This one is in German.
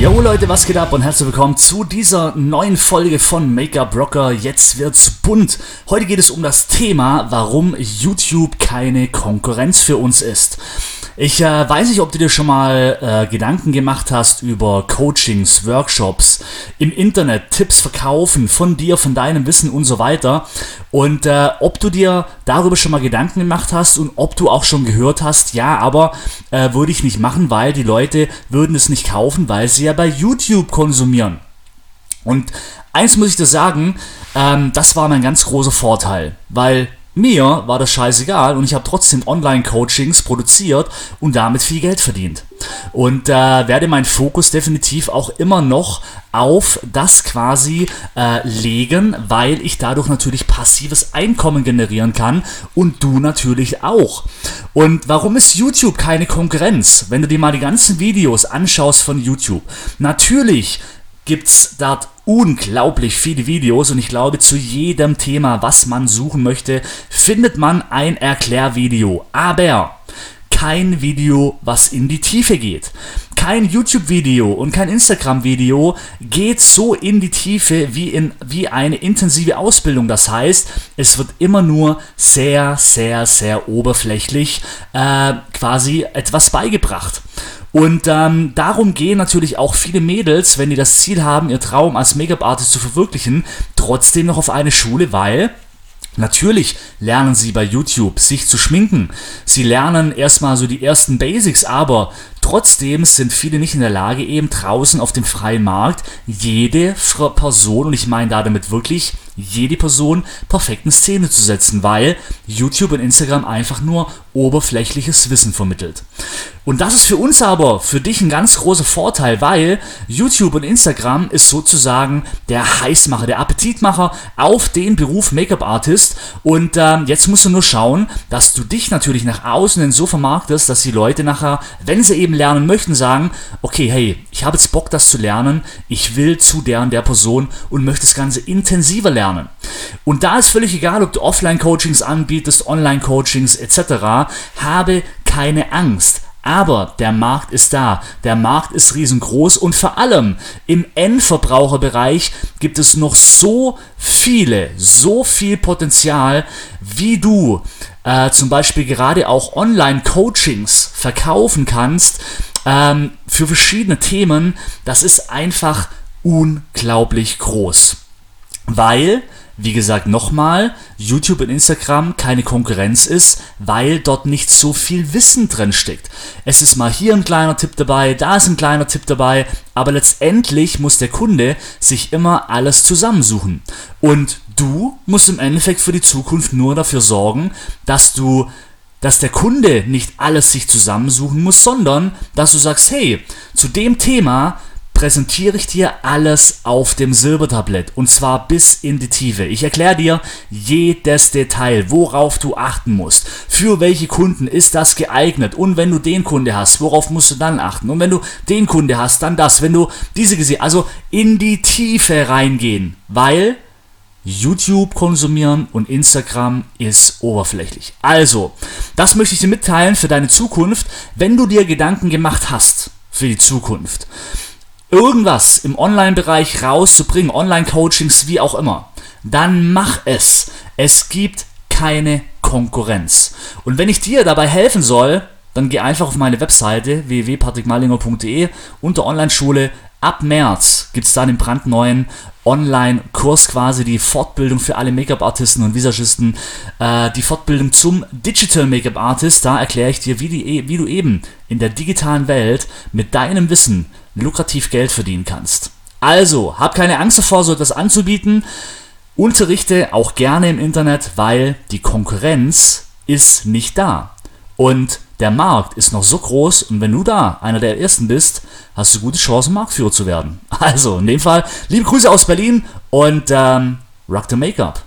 Yo Leute, was geht ab und herzlich willkommen zu dieser neuen Folge von Make-up Rocker. Jetzt wird's bunt. Heute geht es um das Thema, warum YouTube keine Konkurrenz für uns ist. Ich äh, weiß nicht, ob du dir schon mal äh, Gedanken gemacht hast über Coachings, Workshops, im Internet, Tipps verkaufen von dir, von deinem Wissen und so weiter. Und äh, ob du dir darüber schon mal Gedanken gemacht hast und ob du auch schon gehört hast, ja, aber äh, würde ich nicht machen, weil die Leute würden es nicht kaufen, weil sie ja bei YouTube konsumieren. Und eins muss ich dir sagen, ähm, das war mein ganz großer Vorteil, weil mir war das scheißegal und ich habe trotzdem Online-Coachings produziert und damit viel Geld verdient. Und äh, werde meinen Fokus definitiv auch immer noch auf das quasi äh, legen, weil ich dadurch natürlich passives Einkommen generieren kann und du natürlich auch. Und warum ist YouTube keine Konkurrenz? Wenn du dir mal die ganzen Videos anschaust von YouTube. Natürlich gibt's dort unglaublich viele Videos und ich glaube, zu jedem Thema, was man suchen möchte, findet man ein Erklärvideo. Aber kein Video, was in die Tiefe geht. Kein YouTube-Video und kein Instagram-Video geht so in die Tiefe wie, in, wie eine intensive Ausbildung. Das heißt, es wird immer nur sehr, sehr, sehr oberflächlich äh, quasi etwas beigebracht. Und ähm, darum gehen natürlich auch viele Mädels, wenn die das Ziel haben, ihr Traum als Make-up-Artist zu verwirklichen, trotzdem noch auf eine Schule, weil Natürlich lernen sie bei YouTube sich zu schminken. Sie lernen erstmal so die ersten Basics, aber trotzdem sind viele nicht in der Lage, eben draußen auf dem freien Markt jede Person, und ich meine damit wirklich jede Person, perfekt in Szene zu setzen, weil YouTube und Instagram einfach nur oberflächliches Wissen vermittelt. Und das ist für uns aber, für dich ein ganz großer Vorteil, weil YouTube und Instagram ist sozusagen der Heißmacher, der Appetitmacher auf den Beruf Make-up-Artist. Und ähm, jetzt musst du nur schauen, dass du dich natürlich nach außen hin so vermarktest, dass die Leute nachher, wenn sie eben lernen möchten, sagen, okay, hey, ich habe jetzt Bock, das zu lernen, ich will zu der und der Person und möchte das Ganze intensiver lernen. Und da ist völlig egal, ob du Offline-Coachings anbietest, Online-Coachings etc., habe keine Angst. Aber der Markt ist da, der Markt ist riesengroß und vor allem im Endverbraucherbereich gibt es noch so viele, so viel Potenzial, wie du äh, zum Beispiel gerade auch Online-Coachings verkaufen kannst ähm, für verschiedene Themen. Das ist einfach unglaublich groß. Weil wie gesagt, nochmal, YouTube und Instagram keine Konkurrenz ist, weil dort nicht so viel Wissen drin steckt. Es ist mal hier ein kleiner Tipp dabei, da ist ein kleiner Tipp dabei, aber letztendlich muss der Kunde sich immer alles zusammensuchen. Und du musst im Endeffekt für die Zukunft nur dafür sorgen, dass du dass der Kunde nicht alles sich zusammensuchen muss, sondern dass du sagst, hey, zu dem Thema präsentiere ich dir alles auf dem Silbertablett und zwar bis in die Tiefe. Ich erkläre dir jedes Detail, worauf du achten musst. Für welche Kunden ist das geeignet? Und wenn du den Kunde hast, worauf musst du dann achten? Und wenn du den Kunde hast, dann das. Wenn du diese gesehen, also in die Tiefe reingehen, weil YouTube konsumieren und Instagram ist oberflächlich. Also, das möchte ich dir mitteilen für deine Zukunft, wenn du dir Gedanken gemacht hast für die Zukunft irgendwas im Online-Bereich rauszubringen, Online-Coachings, wie auch immer, dann mach es. Es gibt keine Konkurrenz. Und wenn ich dir dabei helfen soll, dann geh einfach auf meine Webseite www.patrickmalinger.de unter Online-Schule. Ab März gibt es da den brandneuen Online-Kurs quasi, die Fortbildung für alle Make-up-Artisten und Visagisten, äh, die Fortbildung zum Digital Make-up-Artist. Da erkläre ich dir, wie, die, wie du eben in der digitalen Welt mit deinem Wissen lukrativ Geld verdienen kannst. Also, hab keine Angst davor, so etwas anzubieten. Unterrichte auch gerne im Internet, weil die Konkurrenz ist nicht da. Und der Markt ist noch so groß und wenn du da einer der ersten bist, hast du gute Chancen, Marktführer zu werden. Also in dem Fall, liebe Grüße aus Berlin und ähm, rock the Make-up.